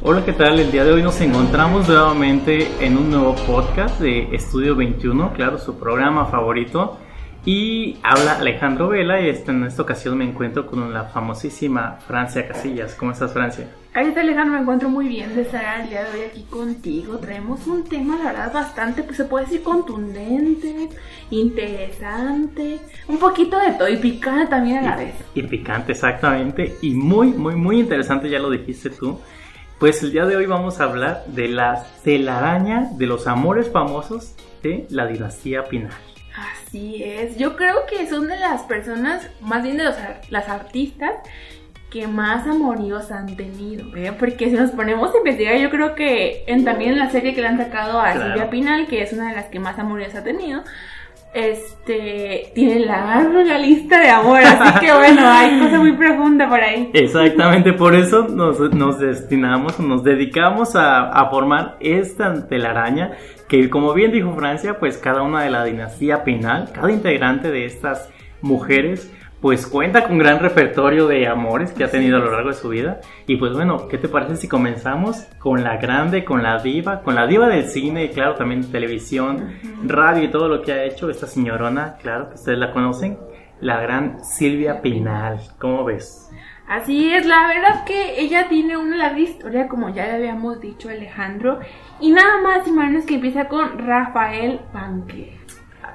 Hola, ¿qué tal? El día de hoy nos encontramos nuevamente en un nuevo podcast de Estudio 21, claro, su programa favorito. Y habla Alejandro Vela y en esta ocasión me encuentro con la famosísima Francia Casillas. ¿Cómo estás, Francia? Ahorita Alejandro me encuentro muy bien de estar el día de hoy aquí contigo. Traemos un tema, la verdad, bastante, pues se puede decir contundente, interesante, un poquito de todo y picante también a la vez. Y picante, exactamente. Y muy, muy, muy interesante, ya lo dijiste tú. Pues el día de hoy vamos a hablar de la telaraña de los amores famosos de la dinastía Pinal. Así es, yo creo que son de las personas, más bien de los, las artistas que más amoríos han tenido, ¿eh? porque si nos ponemos a investigar, yo creo que en, también en la serie que le han sacado a Silvia Pinal, que es una de las que más amoríos ha tenido, este tiene la lista de amor, así que bueno, hay cosa muy profunda por ahí. Exactamente, por eso nos, destinamos, nos dedicamos a, a, formar esta telaraña que como bien dijo Francia, pues cada una de la dinastía penal, cada integrante de estas mujeres pues cuenta con gran repertorio de amores que ha tenido a lo largo de su vida. Y pues bueno, ¿qué te parece si comenzamos con la grande, con la diva, con la diva del cine y claro, también televisión, radio y todo lo que ha hecho esta señorona, claro, que ustedes la conocen, la gran Silvia Pinal. ¿Cómo ves? Así es, la verdad que ella tiene una larga historia, como ya le habíamos dicho Alejandro, y nada más y menos que empieza con Rafael Banque,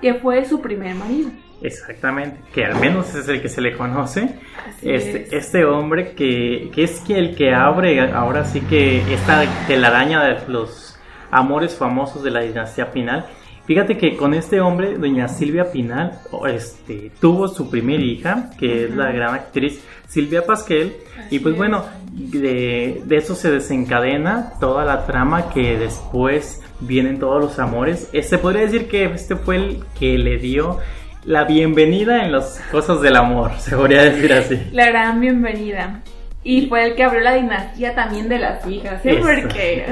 que fue su primer marido. Exactamente, que al menos es el que se le conoce. Este, este hombre que, que, es que el que abre ahora sí que esta telaraña de los amores famosos de la dinastía Pinal. Fíjate que con este hombre, doña Silvia Pinal, este, tuvo su primera hija, que es la gran actriz Silvia Pasquel, y pues bueno, de, de, eso se desencadena toda la trama que después vienen todos los amores. Se este, podría decir que este fue el que le dio la bienvenida en las cosas del amor, se podría decir así. La gran bienvenida. Y fue el que abrió la dinastía también de las hijas, ¿eh? porque,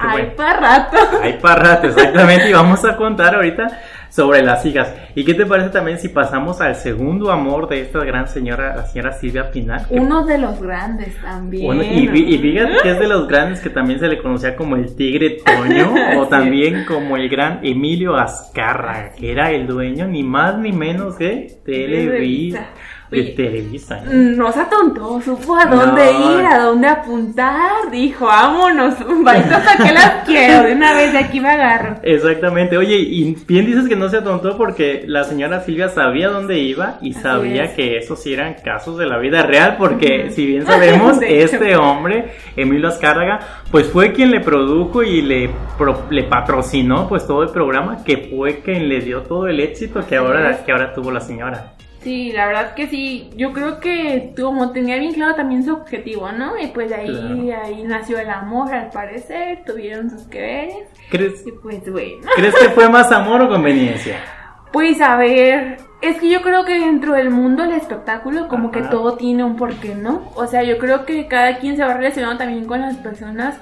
hay para rato. Hay para rato, exactamente. Y vamos a contar ahorita sobre las hijas. ¿Y qué te parece también si pasamos al segundo amor de esta gran señora, la señora Silvia Pinal? Uno de los grandes también. y, fíjate que es de los grandes que también se le conocía como el Tigre Toño o también como el gran Emilio Azcarra, que era el dueño ni más ni menos de Televisa Televisa. No se atontó, supo a dónde ir, a dónde apuntar. Dijo, vámonos, hasta que las quiero. De una vez de aquí me agarro. Exactamente. Oye, y bien dices que no se atontó porque la señora Silvia sabía dónde iba y sabía que esos eran casos de la vida real. Porque, si bien sabemos, este hombre, Emilio Azcárraga, pues fue quien le produjo y le, le patrocinó pues todo el programa, que fue quien le dio todo el éxito que ahora, que ahora tuvo la señora. Sí, la verdad que sí. Yo creo que como tenía bien claro también su objetivo, ¿no? Y pues de ahí, ahí nació el amor, al parecer. Tuvieron sus que ¿Crees, y pues bueno. ¿Crees que fue más amor o conveniencia? Pues a ver, es que yo creo que dentro del mundo del espectáculo como que todo tiene un porqué, ¿no? O sea, yo creo que cada quien se va relacionando también con las personas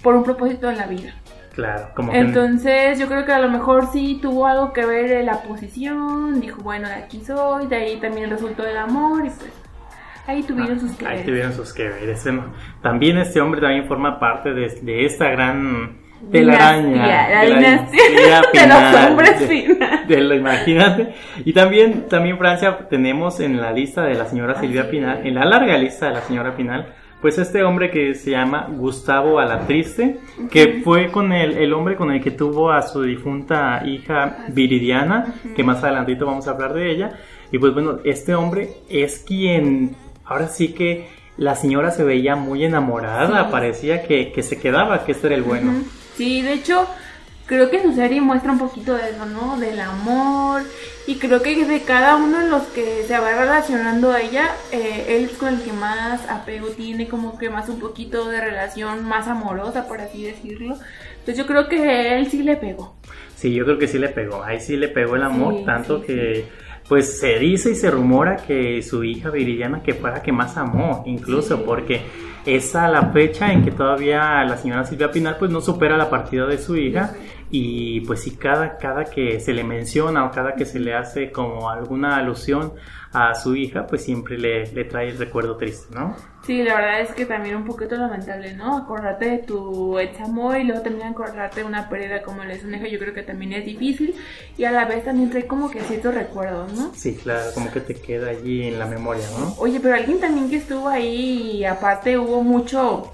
por un propósito en la vida. Claro, como Entonces yo creo que a lo mejor sí tuvo algo que ver la posición, dijo, bueno, de aquí soy, de ahí también resultó el amor y pues ahí tuvieron sus que Ahí tuvieron sus que ver. También este hombre también forma parte de, esta gran telaraña. La dinastía de los hombres de, lo, imagínate. Y también, también Francia tenemos en la lista de la señora Silvia Pinal, en la larga lista de la señora Pinal, pues este hombre que se llama Gustavo Alatriste, que fue con el, el hombre con el que tuvo a su difunta hija Viridiana, que más adelantito vamos a hablar de ella. Y pues bueno, este hombre es quien, ahora sí que la señora se veía muy enamorada, parecía que, que, se quedaba, que este era el bueno. Sí, de hecho, creo que su serie muestra un poquito de eso, ¿no? Del amor. Y creo que de cada uno de los que se va relacionando a ella, eh, él es con el que más apego tiene, como que más un poquito de relación más amorosa, por así decirlo. Entonces yo creo que él sí le pegó. Sí, yo creo que sí le pegó. Ahí sí le pegó el amor, tanto que pues se dice y se rumora que su hija Viridiana que fue la que más amó, incluso porque es a la fecha en que todavía la señora Silvia Pinal pues no supera la partida de su hija. Y pues si cada, cada que se le menciona o cada que se le hace como alguna alusión a su hija, pues siempre le, le trae el recuerdo triste, ¿no? Sí, la verdad es que también un poquito lamentable, ¿no? Acordarte de tu ex amor y luego también acordarte de una pérdida como el de su hija, yo creo que también es difícil y a la vez también trae como que ciertos recuerdos, ¿no? Sí, claro, como que te queda allí en la memoria, ¿no? Oye, pero alguien también que estuvo ahí y aparte hubo mucho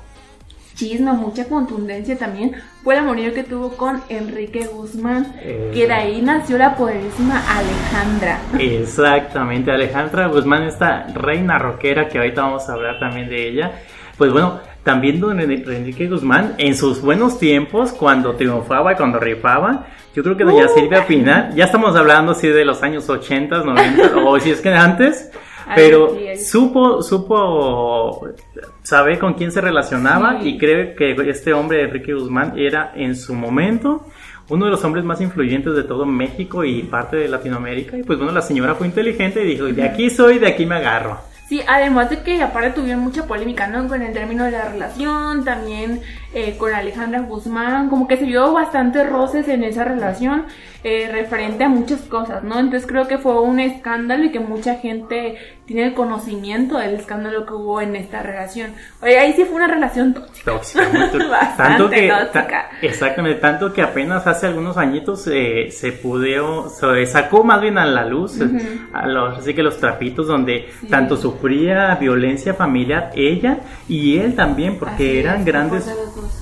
chisme, mucha contundencia también, fue el amorío que tuvo con Enrique Guzmán, Eh. que de ahí nació la poderosísima Alejandra. Exactamente, Alejandra Guzmán, esta reina rockera que ahorita vamos a hablar también de ella. Pues bueno, también don En- Enrique Guzmán, en sus buenos tiempos, cuando triunfaba y cuando rifaba, yo creo que doña Uh. Silvia Pinal, ya estamos hablando así de los años 80, 90, o si es que antes, pero ay. supo, supo saber con quién se relacionaba Sí. y creo que este hombre, Enrique Guzmán, era en su momento uno de los hombres más influyentes de todo México y parte de Latinoamérica. Y pues bueno, la señora fue inteligente y dijo, de aquí soy, de aquí me agarro. Sí, además de que aparte tuvieron mucha polémica, ¿no? Con el término de la relación, también eh, con Alejandra Guzmán, como que se vio bastantes roces en esa relación eh, referente a muchas cosas, ¿no? Entonces creo que fue un escándalo y que mucha gente tiene el conocimiento del escándalo que hubo en esta relación. Oye, ahí sí fue una relación tóxica. Tóxica, muy tóxica. Tanto que, tóxica. exactamente, tanto que apenas hace algunos añitos eh, se pudo, se sacó más bien a la luz, Ujú. a los, así que los trapitos donde Sí. tanto sufría violencia familiar ella y él también, porque Así eran es, grandes,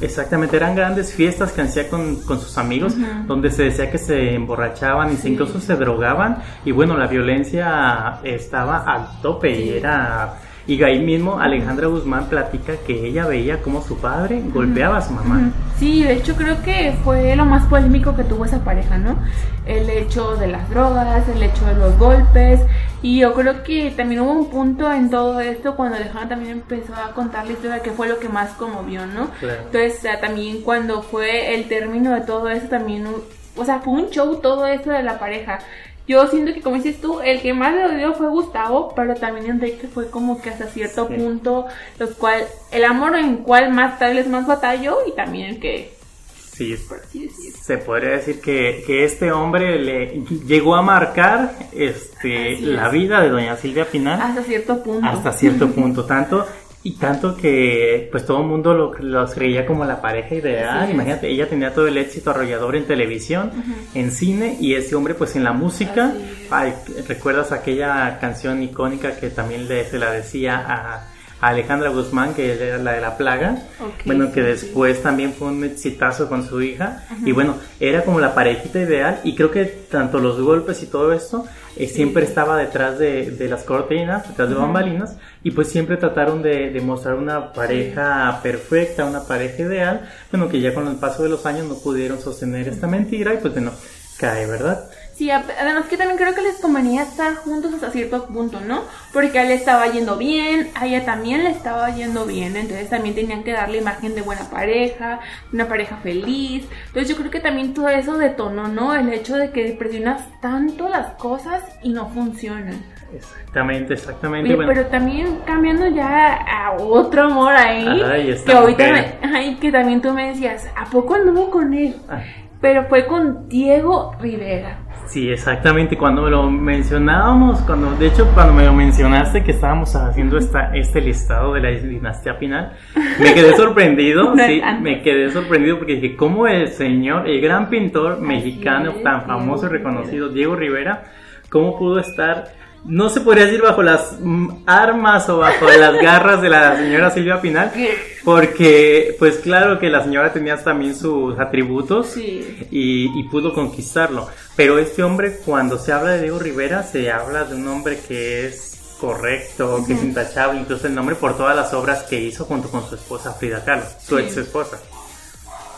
exactamente, eran grandes fiestas que hacía con, con sus amigos, donde se decía que se emborrachaban y se incluso se drogaban y bueno, la violencia estaba al tope y era... Y ahí mismo Alejandra Guzmán platica que ella veía como su padre golpeaba a su mamá. Sí, de hecho creo que fue lo más polémico que tuvo esa pareja, ¿no? El hecho de las drogas, el hecho de los golpes. Y yo creo que también hubo un punto en todo esto cuando Alejandra también empezó a contar la historia que fue lo que más conmovió, ¿no? Claro. Entonces también cuando fue el término de todo eso también, o sea, fue un show todo esto de la pareja. Yo siento que como dices tú, el que más le odió fue Gustavo, pero también Enrique fue como que hasta cierto Sí. punto, los cual, el amor en cual más tal vez más batalló y también el que, Sí, así decir. se podría decir que, que este hombre le llegó a marcar este, la vida de doña Silvia Pinal Hasta cierto punto. hasta cierto punto, tanto y tanto que pues todo el mundo lo, los creía como la pareja ideal. Imagínate, ella tenía todo el éxito arrollador en televisión, en cine y ese hombre pues en la música. Ay, ¿Recuerdas aquella canción icónica que también le, se la decía a, a Alejandra Guzmán, que era la de la plaga? Bueno, que sí, después también fue un exitazo con su hija. Y bueno, era como la parejita ideal. Y creo que tanto los golpes y todo esto eh, siempre estaba detrás de, de las cortinas, detrás de bambalinas. Y pues siempre trataron de, de mostrar una pareja perfecta, una pareja ideal. Bueno, que ya con el paso de los años no pudieron sostener esta mentira. Y pues bueno, cae, ¿verdad? Sí, además que también creo que les convenía estar juntos hasta cierto punto, ¿no? Porque a él le estaba yendo bien, a ella también le estaba yendo bien, entonces también tenían que darle imagen de buena pareja, una pareja feliz. Entonces yo creo que también todo eso detonó, ¿no? El hecho de que presionas tanto las cosas y no funcionan. Exactamente, exactamente. Oye, bueno, pero también cambiando ya a otro amor ahí, Ay, que ahorita me- ay, que también tú me decías, ¿a poco anduvo con él? ah, Pero fue con Diego Rivera. Sí, exactamente. Cuando lo mencionábamos, cuando, de hecho, cuando me lo mencionaste que estábamos haciendo esta, este listado de la dinastía Pinal, me quedé sorprendido. Sí, me quedé sorprendido porque dije, ¿cómo el señor, el gran pintor mexicano tan famoso y reconocido, Diego Rivera, cómo pudo estar, no se podría decir bajo las armas o bajo las garras de la señora Silvia Pinal? Porque, pues claro que la señora tenía también sus atributos Sí. y, y pudo conquistarlo. Pero este hombre, cuando se habla de Diego Rivera, se habla de un hombre que es correcto, que es intachable, incluso el nombre por todas las obras que hizo junto con su esposa Frida Kahlo, su Sí. ex esposa.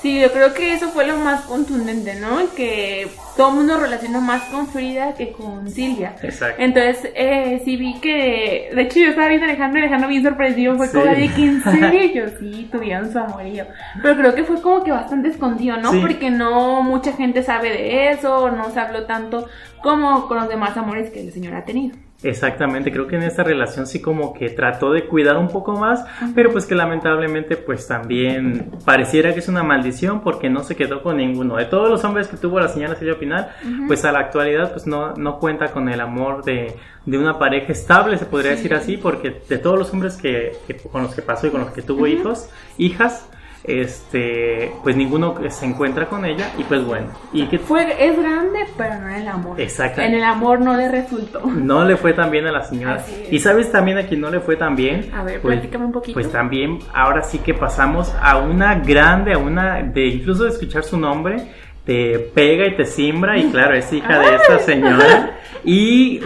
Sí, yo creo que eso fue lo más contundente, ¿no? Que todo el mundo relaciona más con Frida que con Silvia. Exacto. Entonces, eh, sí vi que, de hecho yo estaba viendo a Alejandro y Alejandro bien sorprendido, fue Sí. como de que en serio, Y yo sí, tuvieron su amorío. Pero creo que fue como que bastante escondido, ¿no? Sí. Porque no mucha gente sabe de eso, no se habló tanto como con los demás amores que el señor ha tenido. Exactamente, creo que en esta relación sí como que trató de cuidar un poco más, pero pues que lamentablemente pues también pareciera que es una maldición porque no se quedó con ninguno. De todos los hombres que tuvo la señora Silvia Pinal, pues a la actualidad pues no, no cuenta con el amor de, de una pareja estable, se podría decir así, porque de todos los hombres que, con los que pasó y con los que tuvo hijos, hijas, este pues ninguno se encuentra con ella y pues bueno. Y que fue es grande pero no en el amor. Exacto. En el amor no le resultó. No le fue tan bien a la señora. Y sabes también a quien no le fue tan bien. A ver pues, un poquito. pues también ahora sí que pasamos a una grande a una de incluso de escuchar su nombre te pega y te simbra y claro es hija de esta señora. Y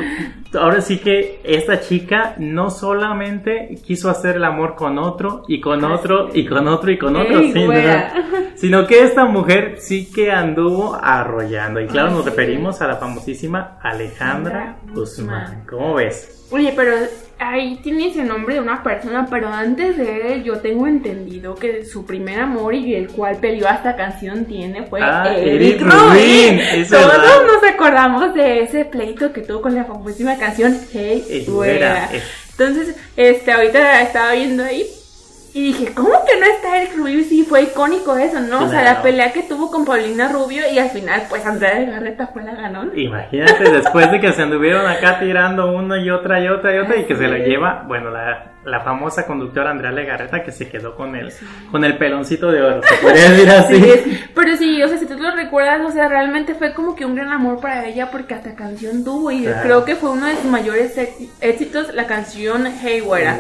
ahora sí que esta chica no solamente quiso hacer el amor con otro y con otro y con otro y con otro, sino que esta mujer sí que anduvo arrollando. Y claro, nos referimos a la famosísima Alejandra Guzmán. ¿Cómo ves? Oye, pero ahí tiene ese nombre de una persona, pero antes de él yo tengo entendido que su primer amor y el cual peleó esta canción tiene fue ah, Eric, Rubin. Todos nos acordamos de ese pleito que tuvo con la famosísima canción Hey Fuera. Entonces, este, ahorita estaba viendo ahí y dije, ¿cómo que no está Eric Rubio? Sí, fue icónico eso, ¿no? O sea, la pelea que tuvo con Paulina Rubio y al final, pues Andrea Garreta fue la ganón. Imagínate, después de que se anduvieron acá tirando una y otra y otra y otra y que se lo lleva, bueno, la, la famosa conductora Andrea Legarreta que se quedó con él, con el peloncito de oro, se podría decir así. pero sí, o sea, si tú lo recuerdas, o sea, realmente fue como que un gran amor para ella porque hasta canción tuvo y creo que fue uno de sus mayores éxitos, la canción Hey Güera.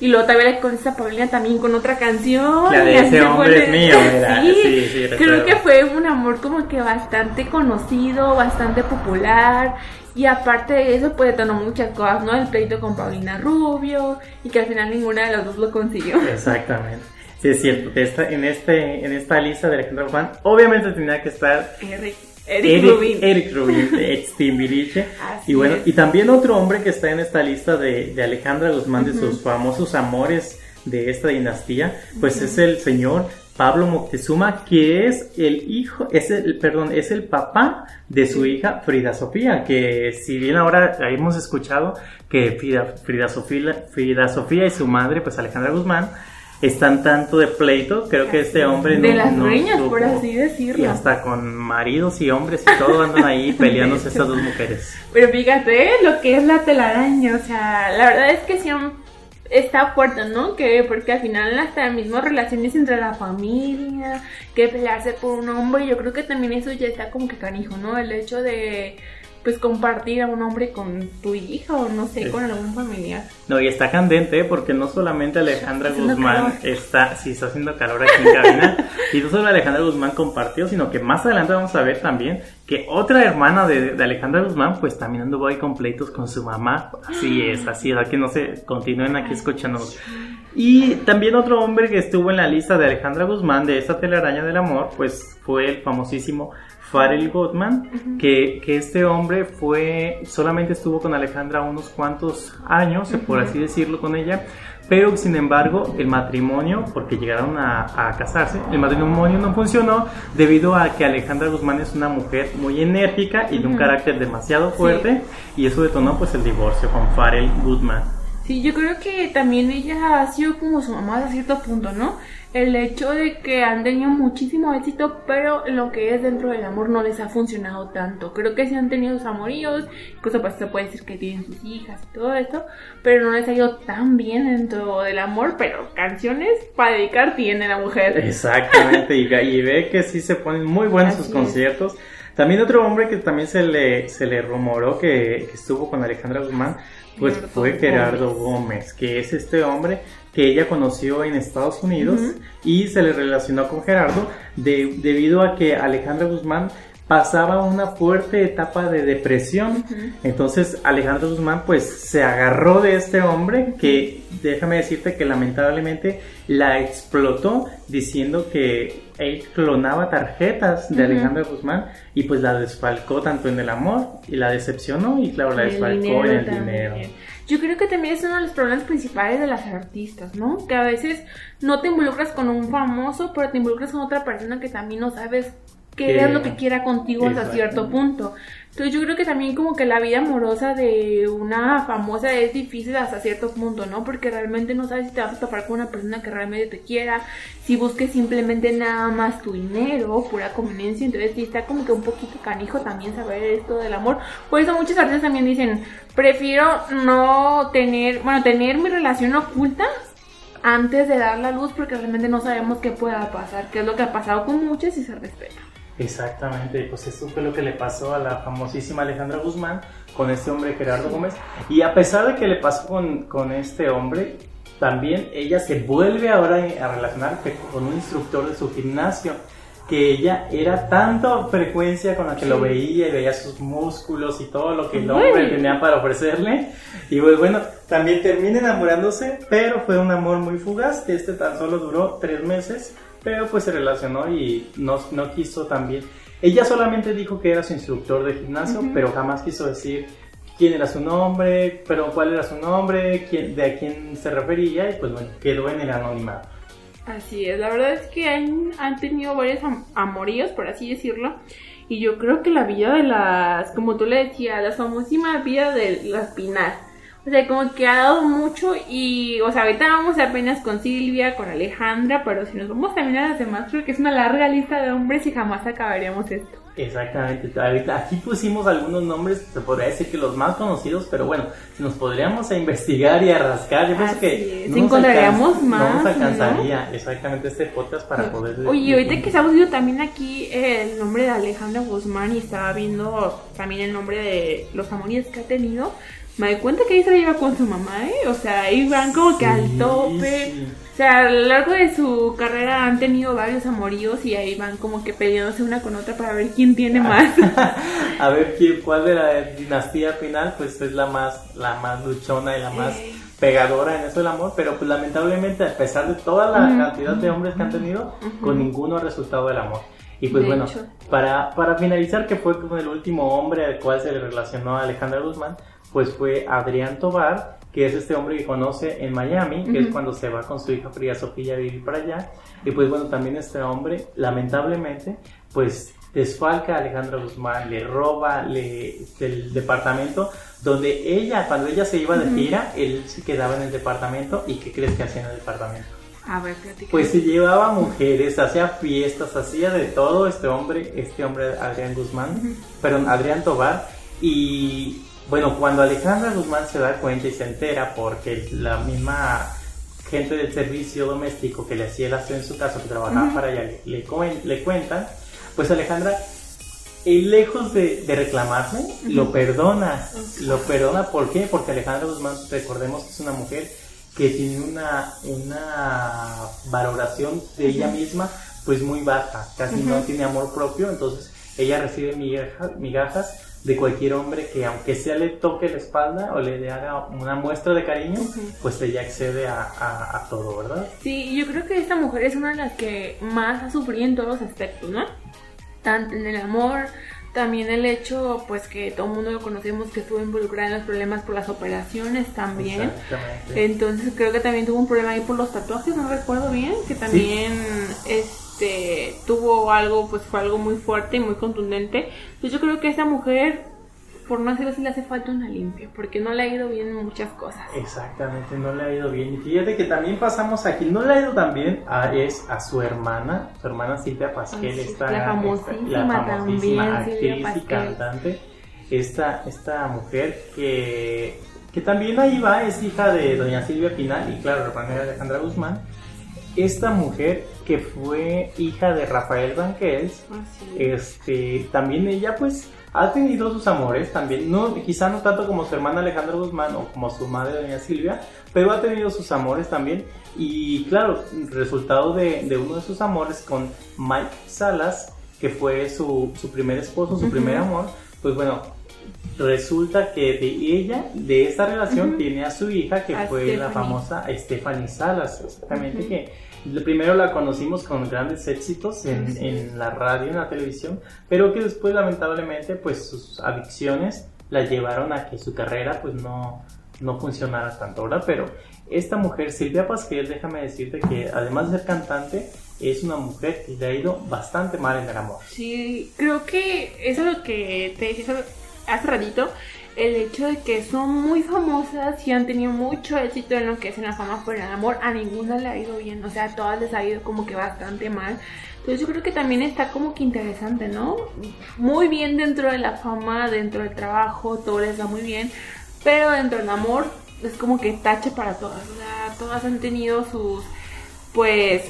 Y luego también con esta Paulina también con otra canción. La de ese hombre es mío, sí, sí, creo que fue un amor como que bastante conocido, bastante popular y aparte de eso, pues detonó muchas cosas, ¿no? El pleito con Paulina Rubio y que al final ninguna de las dos lo consiguió. Exactamente. Sí, es cierto. Esta, en, este, en esta lista de Alejandro Juan, obviamente tenía que estar Eric, Eric, Rubin. Eric Rubin, ex y bueno, y también otro hombre que está en esta lista de, de Alejandra Guzmán, de sus famosos amores de esta dinastía, pues es el señor Pablo Moctezuma, que es el hijo, es el, perdón, es el papá de su hija Frida Sofía, que si bien ahora hemos escuchado que Frida, Frida, Sofía, Frida Sofía y su madre, pues Alejandra Guzmán, están tanto de pleito, creo que este hombre de las dueñas, por así decirlo. Y hasta con maridos y hombres y todo andan ahí peleándose estas dos mujeres. Pero fíjate lo que es la telaraña, o sea, la verdad es que siempre está fuerte, ¿no? Que porque al final hasta mismas relaciones entre la familia, que pelearse por un hombre, yo creo que también eso ya está como que canijo, ¿no? El hecho de pues compartir a un hombre con tu hija o no sé, con algún familiar. No, y está candente ¿eh? porque no solamente Alejandra Guzmán está, sí, está haciendo calor aquí en cabina, y no solo Alejandra Guzmán compartió, sino que más adelante vamos a ver también que otra hermana de, Alejandra Guzmán, pues también anduvo ahí con pleitos con su mamá. Así es, así es, que no se continúen aquí escuchando. Y también otro hombre que estuvo en la lista de Alejandra Guzmán de esta telaraña del amor, pues fue el famosísimo Farrell Gottman, que, que, este hombre fue, solamente estuvo con Alejandra unos cuantos años, por así decirlo, con ella, pero sin embargo el matrimonio, porque llegaron a, a, casarse, el matrimonio no funcionó debido a que Alejandra Guzmán es una mujer muy enérgica y de un carácter demasiado fuerte, y eso detonó pues el divorcio con Farrell Goodman. Sí, yo creo que también ella ha sido como su mamá a cierto punto, ¿no? El hecho de que han tenido muchísimo éxito, pero lo que es dentro del amor no les ha funcionado tanto. Creo que sí han tenido sus amoríos, incluso pues se puede decir que tienen sus hijas y todo esto, pero no les ha ido tan bien dentro del amor, pero canciones para dedicar tiene la mujer. Exactamente, y, ve que sí se ponen muy buenos sus conciertos. También otro hombre que también se le, se le rumoró que, estuvo con Alejandra Guzmán, pues fue Gerardo Gómez, que es este hombre que ella conoció en Estados Unidos y se le relacionó con Gerardo debido a que Alejandra Guzmán pasaba una fuerte etapa de depresión. Entonces Alejandra Guzmán pues se agarró de este hombre que déjame decirte que lamentablemente la explotó diciendo que él clonaba tarjetas de Alejandra Guzmán y pues la desfalcó tanto en el amor y la decepcionó y claro la desfalcó en el dinero. Yo creo que también es uno de los problemas principales de las artistas, ¿no? Que a veces no te involucras con un famoso, pero te involucras con otra persona que también no sabes que veas lo que quiera contigo hasta cierto punto. Entonces yo creo que también como que la vida amorosa de una famosa es difícil hasta cierto punto, ¿no? Porque realmente no sabes si te vas a topar con una persona que realmente te quiera, si busques simplemente nada más tu dinero, pura conveniencia, entonces sí está como que un poquito canijo también saber esto del amor. Por eso muchos artistas también dicen, prefiero no tener, bueno, tener mi relación oculta antes de dar la luz porque realmente no sabemos qué pueda pasar, que es lo que ha pasado con muchos y se respeta. Exactamente, pues eso fue lo que le pasó a la famosísima Alejandra Guzmán con este hombre Gerardo Gómez. Y a pesar de que le pasó con, con este hombre, también ella se vuelve ahora a relacionar con un instructor de su gimnasio que ella era tanta frecuencia con la que lo veía y veía sus músculos y todo lo que el hombre tenía para ofrecerle. Y pues bueno, también termina enamorándose, pero fue un amor muy fugaz, que este tan solo duró tres meses pero pues se relacionó y no, no quiso también. Ella solamente dijo que era su instructor de gimnasio, pero jamás quiso decir quién era su nombre, pero cuál era su nombre, quién, de a quién se refería y pues bueno, quedó en el anonimato. Así es, la verdad es que han, han tenido varios amoríos, por así decirlo. Y yo creo que la vida de las, como tú le decías, la famosísima vida de las Pinar o sea, como que ha dado mucho y, o sea, ahorita vamos apenas con Silvia, con Alejandra, pero si nos vamos también a las demás, creo que es una larga lista de hombres y jamás acabaríamos esto. Exactamente, ahorita aquí pusimos algunos nombres, se podría decir que los más conocidos, pero bueno, si nos podríamos a investigar y a rascar, yo pienso que no encontraríamos más. No nos alcanzaría exactamente este podcast para poder... Oye, ahorita que estamos viendo también aquí el nombre de Alejandra Guzmán y estaba viendo también el nombre de los amoríos que ha tenido, me doy cuenta que la lleva con su mamá, ¿eh? O sea, van como que al tope. O sea, a lo largo de su carrera han tenido varios amoríos y ahí van como que peleándose una con otra para ver quién tiene ah. más. a ver quién, cuál de la dinastía final, pues es la más, la más luchona y la más pegadora en eso del amor, pero pues lamentablemente a pesar de toda la cantidad de hombres que han tenido, con ninguno ha resultado el amor. Y pues bueno, para, para finalizar, que fue como el último hombre al cual se le relacionó a Alejandra Guzmán, pues fue Adrián Tobar, que es este hombre que conoce en Miami, que es cuando se va con su hija Fría Sofía a vivir para allá. Y pues bueno, también este hombre, lamentablemente, pues desfalca a Alejandra Guzmán, le roba le, el departamento donde ella, cuando ella se iba de gira, él se quedaba en el departamento y ¿qué crees que hacía en el departamento? A ver, Pues se llevaba mujeres, hacía fiestas, hacía de todo este hombre, este hombre Adrián Guzmán, perdón, Adrián Tobar, y bueno, cuando Alejandra Guzmán se da cuenta y se entera porque la misma gente del servicio doméstico que le hacía el aseo en su casa, que trabajaba para ella, le, le, cuentan, pues Alejandra, lejos de, de reclamarle, lo perdona. Lo perdona, ¿por qué? Porque Alejandra Guzmán, recordemos que es una mujer que tiene una, una valoración de ella misma pues muy baja, casi no tiene amor propio, entonces ella recibe migajas de cualquier hombre que aunque sea le toque la espalda o le haga una muestra de cariño, pues ella accede a, a, todo, ¿verdad? Sí, yo creo que esta mujer es una de las que más ha sufrido en todos los aspectos, ¿no? Tanto en el amor, también el hecho, pues que todo el mundo lo conocemos, que estuvo involucrada en los problemas por las operaciones también. Entonces creo que también tuvo un problema ahí por los tatuajes, no recuerdo bien, que también es este, tuvo algo, pues fue algo muy fuerte y muy contundente. Pues yo creo que a esta mujer, por no hacerlo así, le hace falta una limpia, porque no le ha ido bien en muchas cosas. Exactamente, no le ha ido bien. Y fíjate que también pasamos aquí, no le ha ido tan bien a, es a su hermana, su hermana Silvia Pasquel, esta, la famosísima, también, actriz y cantante. Esta, esta mujer que, que también ahí va, es hija de doña Silvia Pinal y claro, hermana de Alejandra Guzmán esta mujer que fue hija de Rafael Banquels, ah, este, también ella pues ha tenido sus amores también, no, quizá no tanto como su hermana Alejandra Guzmán o como su madre doña Silvia, pero ha tenido sus amores también. Y claro, resultado de, uno de sus amores con Mike Salas, que fue su, primer esposo, su primer amor, pues bueno, resulta que de ella, de esta relación, tiene a su hija, que fue la famosa Stephanie Salas, exactamente, que primero la conocimos con grandes éxitos en, en, la radio, en la televisión, pero que después lamentablemente pues sus adicciones la llevaron a que su carrera pues no, no funcionara tanto, ¿verdad? Pero esta mujer, Silvia Pasquel, déjame decirte que además de ser cantante, es una mujer que le ha ido bastante mal en el amor. Sí, creo que eso es lo que te decía hace ratito, el hecho de que son muy famosas y han tenido mucho éxito en lo que es en la fama por el amor, a ninguna le ha ido bien, o sea, a todas les ha ido como que bastante mal. Entonces yo creo que también está como que interesante, ¿no? Muy bien dentro de la fama, dentro del trabajo, todo les va muy bien, pero dentro del amor es como que tache para todas, o sea, todas han tenido sus, pues,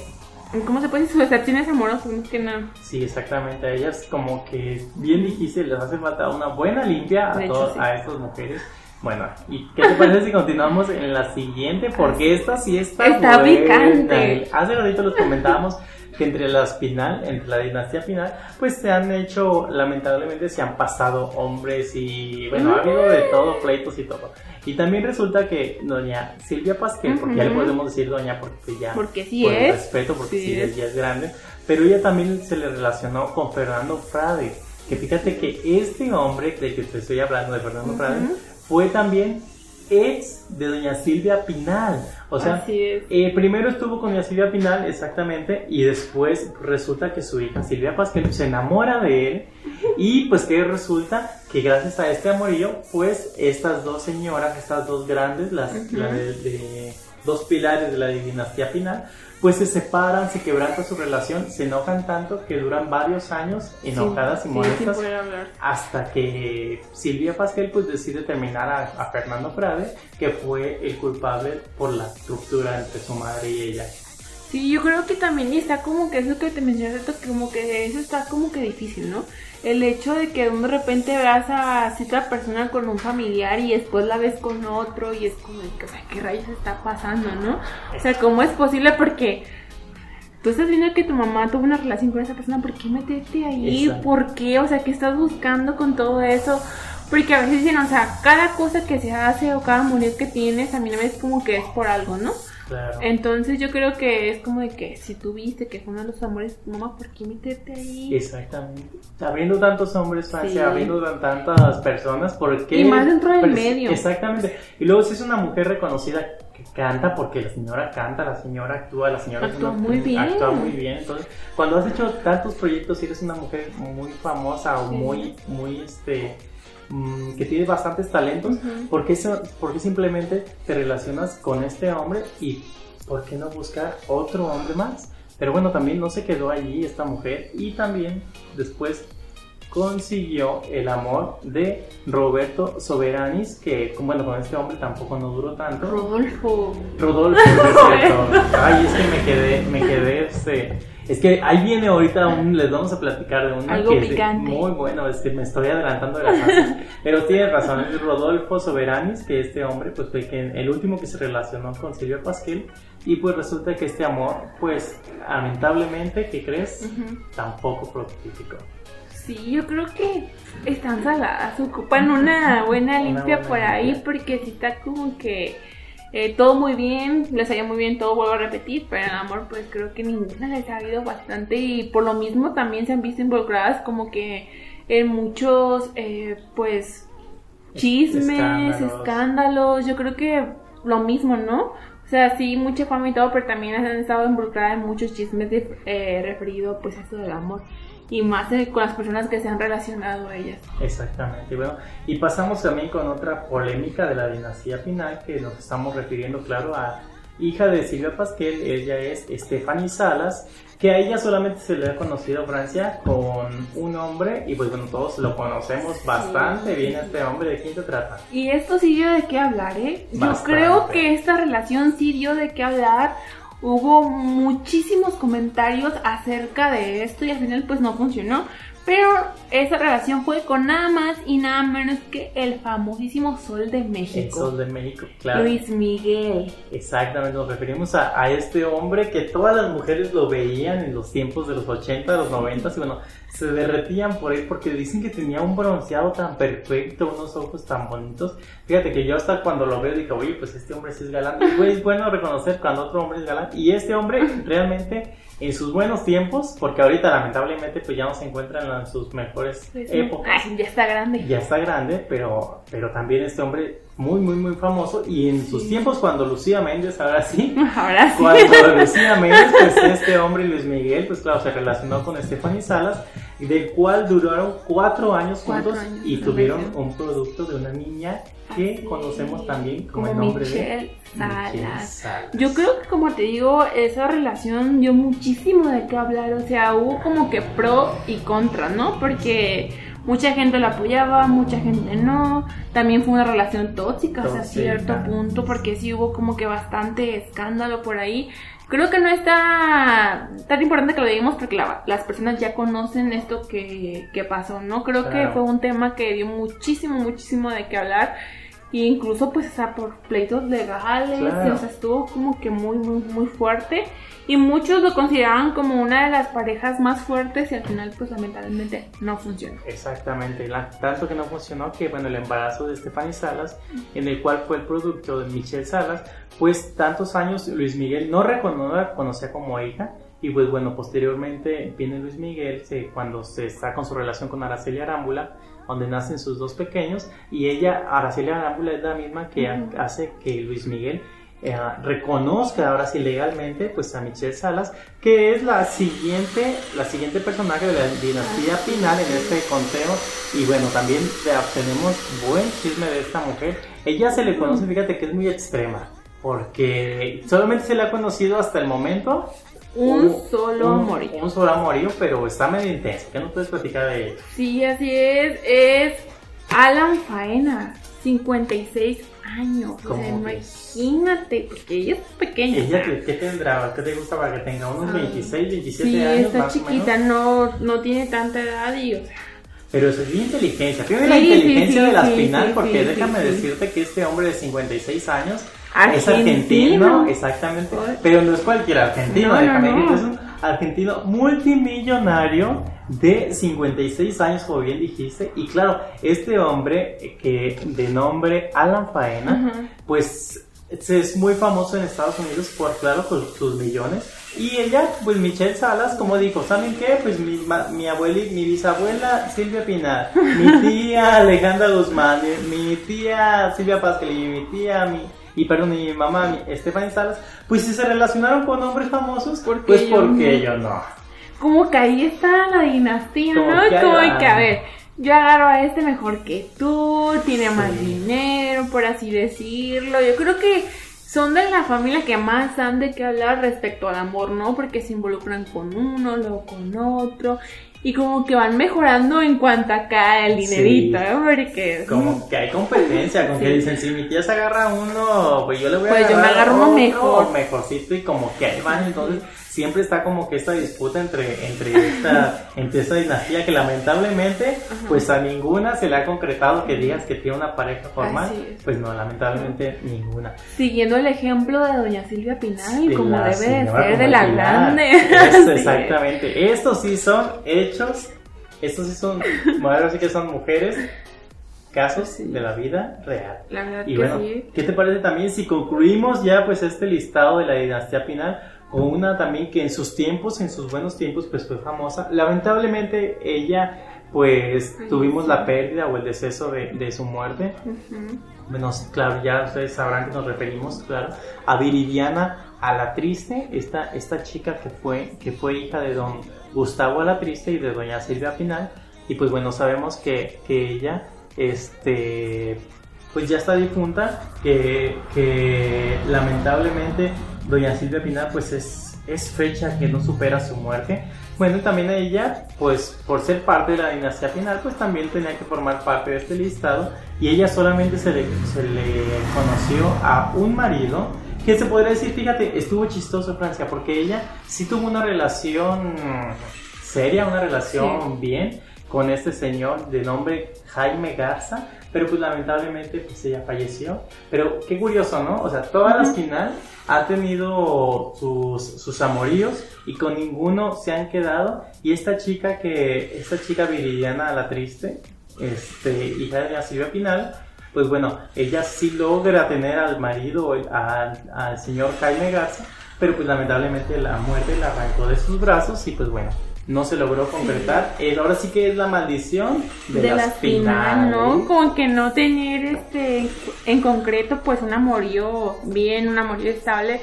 ¿Cómo se puede decir? Sus decepciones amorosas, que nada. Sí, exactamente. A ellas, como que bien dijiste, les hace falta una buena limpia a, todas, a estas mujeres. Bueno, ¿y qué te parece si continuamos en la siguiente? Porque esta sí está, está picante. Hace ratito los comentábamos que entre la Espinal, entre la dinastía final, pues se han hecho, lamentablemente se han pasado hombres y bueno, ha habido de todo, pleitos y todo. Y también resulta que doña Silvia Pasquel, porque ya le podemos decir doña porque ya porque sí por es, respeto, porque sí, es. ya es grande, pero ella también se le relacionó con Fernando Frade, que fíjate que este hombre de que te estoy hablando de Fernando Frade fue también ex de doña Silvia Pinal. O sea, eh, primero estuvo con doña Silvia Pinal, exactamente, y después resulta que su hija Silvia Pasquel se enamora de él. Y pues que resulta que gracias a este amorillo, pues estas dos señoras, estas dos grandes, las de, dos pilares de la dinastía Pinal, pues se separan, se quebranta su relación, se enojan tanto que duran varios años enojadas y molestas hasta que Silvia Pasquel pues decide terminar a, Fernando Frade, que fue el culpable por la ruptura entre su madre y ella. Sí, yo creo que también está como que eso que te mencionaste, como que eso está como que difícil, ¿no? El hecho de que de repente veas a cierta persona con un familiar y después la ves con otro y es como, o sea, ¿qué rayos está pasando, no? O sea, ¿cómo es posible? Porque tú estás viendo que tu mamá tuvo una relación con esa persona, ¿por qué meterte ahí? ¿Por qué? O sea, ¿qué estás buscando con todo eso? Porque a veces dicen, o sea, cada cosa que se hace o cada mujer que tienes, también ves como que es por algo, ¿no? Entonces yo creo que es como de que si tú viste que fue uno de los amores, mamá, ¿por qué meterte ahí? Exactamente. Habiendo tantos hombres, sí. habiendo tantas personas, ¿por qué? Y más dentro del medio. Exactamente. Y luego si es una mujer reconocida que canta, porque la señora canta, la señora actúa, la señora actúa muy bien. Actúa muy bien. Entonces, cuando has hecho tantos proyectos y eres una mujer muy famosa o muy, muy, este Mm, que tiene bastantes talentos, ¿por, qué, simplemente te relacionas con este hombre y por qué no buscar otro hombre más? Pero bueno, también no se quedó allí esta mujer y también después consiguió el amor de Roberto Soberanis, que bueno, con este hombre tampoco no duró tanto. Rodolfo. Rodolfo, Ay, es que me quedé, me quedé este es que ahí viene ahorita un, les vamos a platicar de una que es muy bueno, es que me estoy adelantando de la fase. Pero tiene razón, es Rodolfo Soberanis, que este hombre pues fue el último que se relacionó con Silvia Pasquel y pues resulta que este amor pues lamentablemente, ¿qué crees? Tampoco fructífico. Sí, yo creo que están saladas, ocupan una buena limpia por ahí porque si está como que eh, todo muy bien, les haya muy bien, todo vuelvo a repetir, pero en amor pues creo que ninguna les ha ido bastante y por lo mismo también se han visto involucradas como que en muchos eh, pues chismes, escándalos. yo creo que lo mismo, ¿no? O sea, sí, mucha fama y todo, pero también han estado involucradas en muchos chismes de, eh, referido pues a eso del amor y más con las personas que se han relacionado a ellas. Exactamente. Bueno, y pasamos también con otra polémica de la dinastía final que nos estamos refiriendo, claro, a hija de Silvia Pasquel, ella es Stephanie Salas, que a ella solamente se le ha conocido Francia con un hombre y pues bueno, todos lo conocemos bastante bien este hombre, ¿de quién se trata? Y esto sí dio de qué hablar, ¿eh? Yo creo que esta relación sí dio de qué hablar hubo muchísimos comentarios acerca de esto y al final pues no funcionó. Pero esa relación fue con nada más y nada menos que el famosísimo Sol de México. El Sol de México, claro. Luis Miguel. Exactamente, nos referimos a, a, este hombre que todas las mujeres lo veían en los tiempos de los 80, de los 90 y bueno, se derretían por él porque dicen que tenía un bronceado tan perfecto, unos ojos tan bonitos. Fíjate que yo hasta cuando lo veo digo, oye, pues este hombre sí es galán. Y es bueno reconocer cuando otro hombre es galán. Y este hombre realmente en sus buenos tiempos, porque ahorita lamentablemente pues ya no se encuentran en sus mejores Pues, épocas. ay, ya está grande. Ya está grande, pero, pero también este hombre muy, muy, muy famoso. Y en sus tiempos, cuando Lucía Méndez, ahora sí, Ahora sí. cuando Lucía Méndez, pues este hombre Luis Miguel, pues claro, se relacionó con Stephanie Salas, del cual duraron cuatro años Cuatro juntos años y tuvieron relación. un producto de una niña que Así conocemos también como, Como el nombre Michelle de Salas. Michelle Salas. Yo creo que como te digo, esa relación dio muchísimo de qué hablar, o sea, hubo como que pro y contra, ¿no? Porque mucha gente la apoyaba, mucha gente no, también fue una relación tóxica hasta cierto punto, porque sí hubo como que bastante escándalo por ahí. Creo que no está tan importante que lo digamos porque la- las personas ya conocen esto que, que pasó, ¿no? Creo que fue un tema que dio muchísimo, muchísimo de qué hablar. E incluso pues por pleitos legales, Claro. o sea, estuvo como que muy, muy, muy fuerte. Y muchos lo consideraban como una de las parejas más fuertes y al final pues lamentablemente no funcionó. Exactamente, tanto que no funcionó que bueno el embarazo de Stephanie Salas, en el cual fue el producto de Michelle Salas, pues tantos años Luis Miguel no recono- no la conocía como hija y pues bueno posteriormente viene Luis Miguel se- cuando se está con su relación con Araceli Arámbula, donde nacen sus dos pequeños y ella Araceli Arámbula es la misma que ha- Ujú. hace que Luis Miguel eh, reconozca ahora sí legalmente pues a Michelle Salas que es la siguiente la siguiente personaje de la dinastía Pinal en este conteo. Y bueno también te- tenemos buen chisme de esta mujer. Ella se le conoce fíjate que es muy extrema porque solamente se le ha conocido hasta el momento Un solo un, amorío. un solo amorío pero está medio intenso ¿qué nos puedes platicar de ella? Sí, así es. Es Alan Faena, 56 años. O ¿Cómo sea, imagínate, porque ella es pequeña. ¿Ella qué, qué tendrá? ¿Qué te gusta para que tenga unos Ah, 26, 27 Sí, años está más o chiquita, menos? no, no tiene tanta edad y, o sea, Pero eso es inteligencia. Fíjate Sí, la sí, inteligencia sí, de la sí, final, sí, porque sí, déjame sí, sí. decirte que este hombre de 56 años es Argentino. exactamente. Pero no es cualquier argentino, No, no, déjame no. es un argentino multimillonario de 56 años, como bien dijiste. Y claro, este hombre que de nombre Alan Faena, Ajá. pues es muy famoso en Estados Unidos por, claro, sus millones. Y ella, pues Michelle Salas, como dijo, ¿saben qué? Pues mi, ma- mi abuela, mi bisabuela Silvia Pinar, mi tía Alejandra Guzmán, mi, mi tía Silvia Pascal y mi tía, mi, y perdón, y mi mamá, mi, Stephanie Salas, pues si se relacionaron con hombres famosos, ¿Por qué pues yo porque yo no. Como que ahí está la dinastía, Como ¿no? que Como que, a ver, yo agarro a este mejor que tú, tiene más dinero, por así decirlo. Yo creo que son de la familia que más han de qué hablar respecto al amor, ¿no? Porque se involucran con uno, luego con otro. Y como que van mejorando en cuanto acá el Sí. dinerito, ¿eh? Porque... Como que hay competencia, con que Sí. dicen, si mi tía se agarra uno, pues yo le voy a Pues yo me agarrar agarro uno mejor. mejorcito y como que ahí van, entonces siempre está como que esta disputa entre, entre, esta, entre esta dinastía que lamentablemente, pues a ninguna se le ha concretado que digas que tiene una pareja formal, pues no, lamentablemente ninguna. Siguiendo el ejemplo de doña Silvia Pinal, De como debe de ser, de como la Pilar. grande. Eso, Así es. exactamente. Estos sí son hechos, estos sí son, ahora sí que son mujeres, casos Sí. de la vida real. La verdad Y que bueno, sí. ¿qué te parece también si concluimos ya pues este listado de la dinastía Pinal con una también que en sus tiempos, en sus buenos tiempos pues fue famosa? Lamentablemente ella pues Ay, tuvimos sí. la pérdida o el deceso de, de su muerte. Ujú. Bueno, claro, ya ustedes sabrán que nos referimos, claro, a Viridiana a la Triste, esta, esta chica que fue, que fue hija de don Gustavo a la Triste y de doña Silvia Pinal. Y pues bueno, sabemos que, que ella, este, pues ya está difunta, que, que lamentablemente doña Silvia Pinal pues es, es fecha que no supera su muerte. Bueno, también ella, pues por ser parte de la dinastía Pinal, pues también tenía que formar parte de este listado. Y ella solamente se le, se le conoció a un marido, que se podría decir, fíjate, estuvo chistoso Francia, porque ella sí tuvo una relación seria, una relación bien con este señor de nombre Jaime Garza, pero pues lamentablemente pues ella falleció. Pero qué curioso, ¿no? O sea, todas las final ha tenido sus, sus amoríos y con ninguno se han quedado. Y esta chica que, esta chica Viridiana la triste, este, hija de la Silvia Pinal, pues bueno, ella sí logra tener al marido, al, al señor Jaime Garza, pero pues lamentablemente la muerte la arrancó de sus brazos y pues bueno, no se logró concretar. Es, ahora sí que es la maldición de, de las la final, ¿no? Como que no tener este en concreto pues un amorío bien, un amorío estable.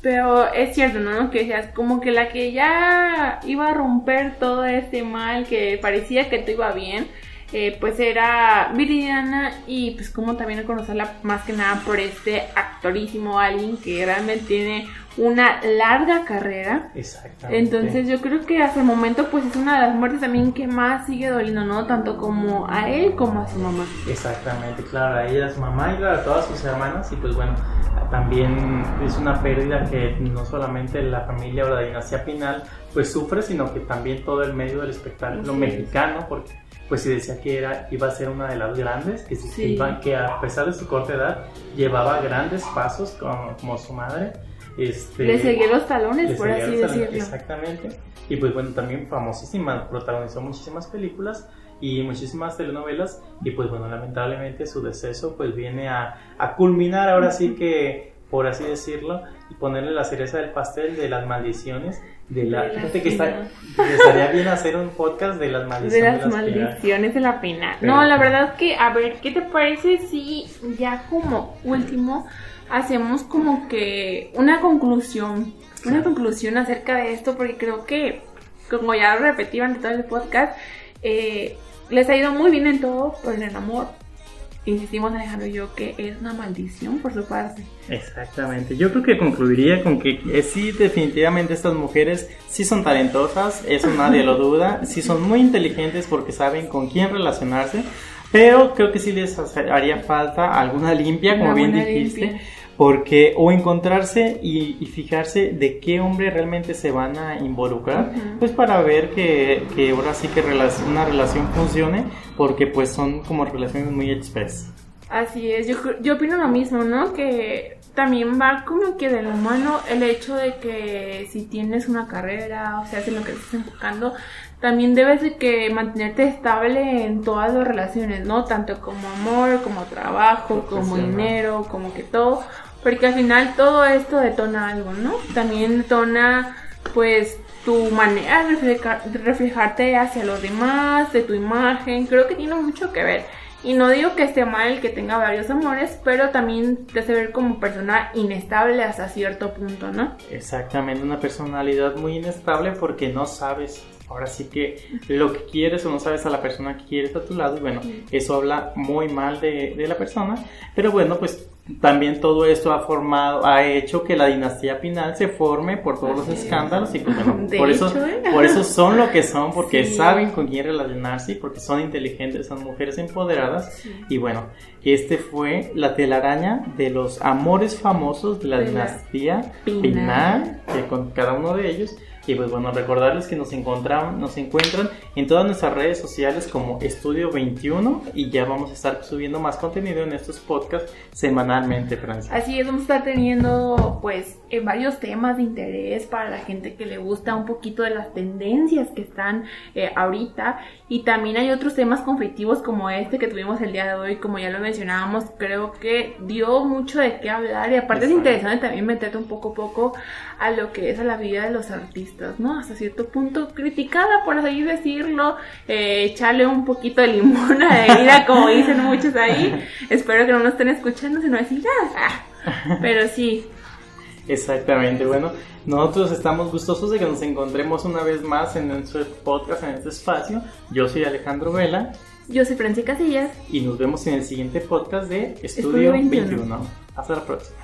Pero es cierto, ¿no? Que decías, como que la que ya iba a romper todo este mal, que parecía que todo iba bien, eh, pues era Viridiana y pues como también conocerla más que nada por este actorísimo alguien que realmente tiene una larga carrera. Exactamente. Entonces yo creo que hasta el momento pues es una de las muertes también que más sigue doliendo, ¿no? Tanto como a él como a su mamá. Exactamente, claro, a ella, a su mamá y claro, a todas sus hermanas y pues bueno, también es una pérdida que no solamente la familia o la dinastía Pinal pues sufre, sino que también todo el medio del espectáculo mexicano, porque pues se decía que era, iba a ser una de las grandes, que, Sí. que iba- que a pesar de su corta edad llevaba grandes pasos como, como su madre. Este, Le seguía los talones, por así decirlo. Exactamente. Y pues bueno, también famosísima, protagonizó muchísimas películas y muchísimas telenovelas y pues bueno, lamentablemente su deceso pues viene a, a culminar ahora sí que, por así decirlo, y ponerle la cereza del pastel de las maldiciones de la... De la fíjate que está, estaría bien hacer un podcast de las maldiciones. de las maldiciones de la pena. Pero- No, la verdad que, a ver, ¿qué te parece si ya como último hacemos como que una conclusión? Una Sí. conclusión acerca de esto, porque creo que, como ya lo repetí durante todo el podcast, eh, les ha ido muy bien en todo, pues en el amor. Insistimos Alejandro y yo que es una maldición por su parte. Exactamente, yo creo que concluiría con que eh, sí, definitivamente estas mujeres sí son talentosas, eso nadie lo duda, sí son muy inteligentes porque saben con quién relacionarse, pero creo que sí les haría falta alguna limpia, como Una bien dijiste, limpia. Porque o encontrarse y, y fijarse de qué hombre realmente se van a involucrar, pues para ver que, que ahora sí que relac- una relación funcione, porque pues son como relaciones muy express. Así es, yo, yo opino lo mismo, ¿no? Que también va como que del humano el hecho de que si tienes una carrera, o sea, si lo que estás enfocando, también debes de que mantenerte estable en todas las relaciones, ¿no? Tanto como amor, como trabajo, como dinero, como que todo, porque al final todo esto detona algo, ¿no? También detona, pues, tu manera de reflejar- de reflejarte hacia los demás, de tu imagen, creo que tiene mucho que ver. Y no digo que esté mal el que tenga varios amores, pero también te hace ver como persona inestable hasta cierto punto, ¿no? Exactamente, una personalidad muy inestable porque no sabes, ahora sí que lo que quieres o no sabes a la persona que quieres a tu lado y bueno, eso habla muy mal de, de la persona, pero bueno, pues también todo esto ha formado, ha hecho que la dinastía Pinal se forme por todos los escándalos y pues bueno, De por eso, ¿eh? por eso son lo que son, porque Sí. saben con quién relacionarse y porque son inteligentes, son mujeres empoderadas y bueno, este fue la telaraña de los amores famosos de la De la dinastía Pinal. Pinal, que con cada uno de ellos. Y pues bueno, recordarles que nos encontramos, nos encuentran en todas nuestras redes sociales como Estudio 21 y ya vamos a estar subiendo más contenido en estos podcasts semanalmente, Francia. Así es, vamos a estar teniendo pues eh, varios temas de interés para la gente que le gusta un poquito de las tendencias que están eh, ahorita y también hay otros temas conflictivos como este que tuvimos el día de hoy, como ya lo mencionábamos, creo que dio mucho de qué hablar y aparte es interesante también meterte un poco a poco a lo que es a la vida de los artistas, ¿no? Hasta cierto punto criticada, por así decirlo, eh, echarle un poquito de limón a la herida, como dicen muchos ahí. Espero que no nos estén escuchando, sino decir, ah, pero sí, Exactamente, bueno, nosotros estamos gustosos de que nos encontremos una vez más en nuestro podcast, en este espacio. Yo soy Alejandro Vela yo soy Francia Casillas. y nos vemos en el siguiente podcast de Estudio, Estudio 21. 21. Hasta la próxima.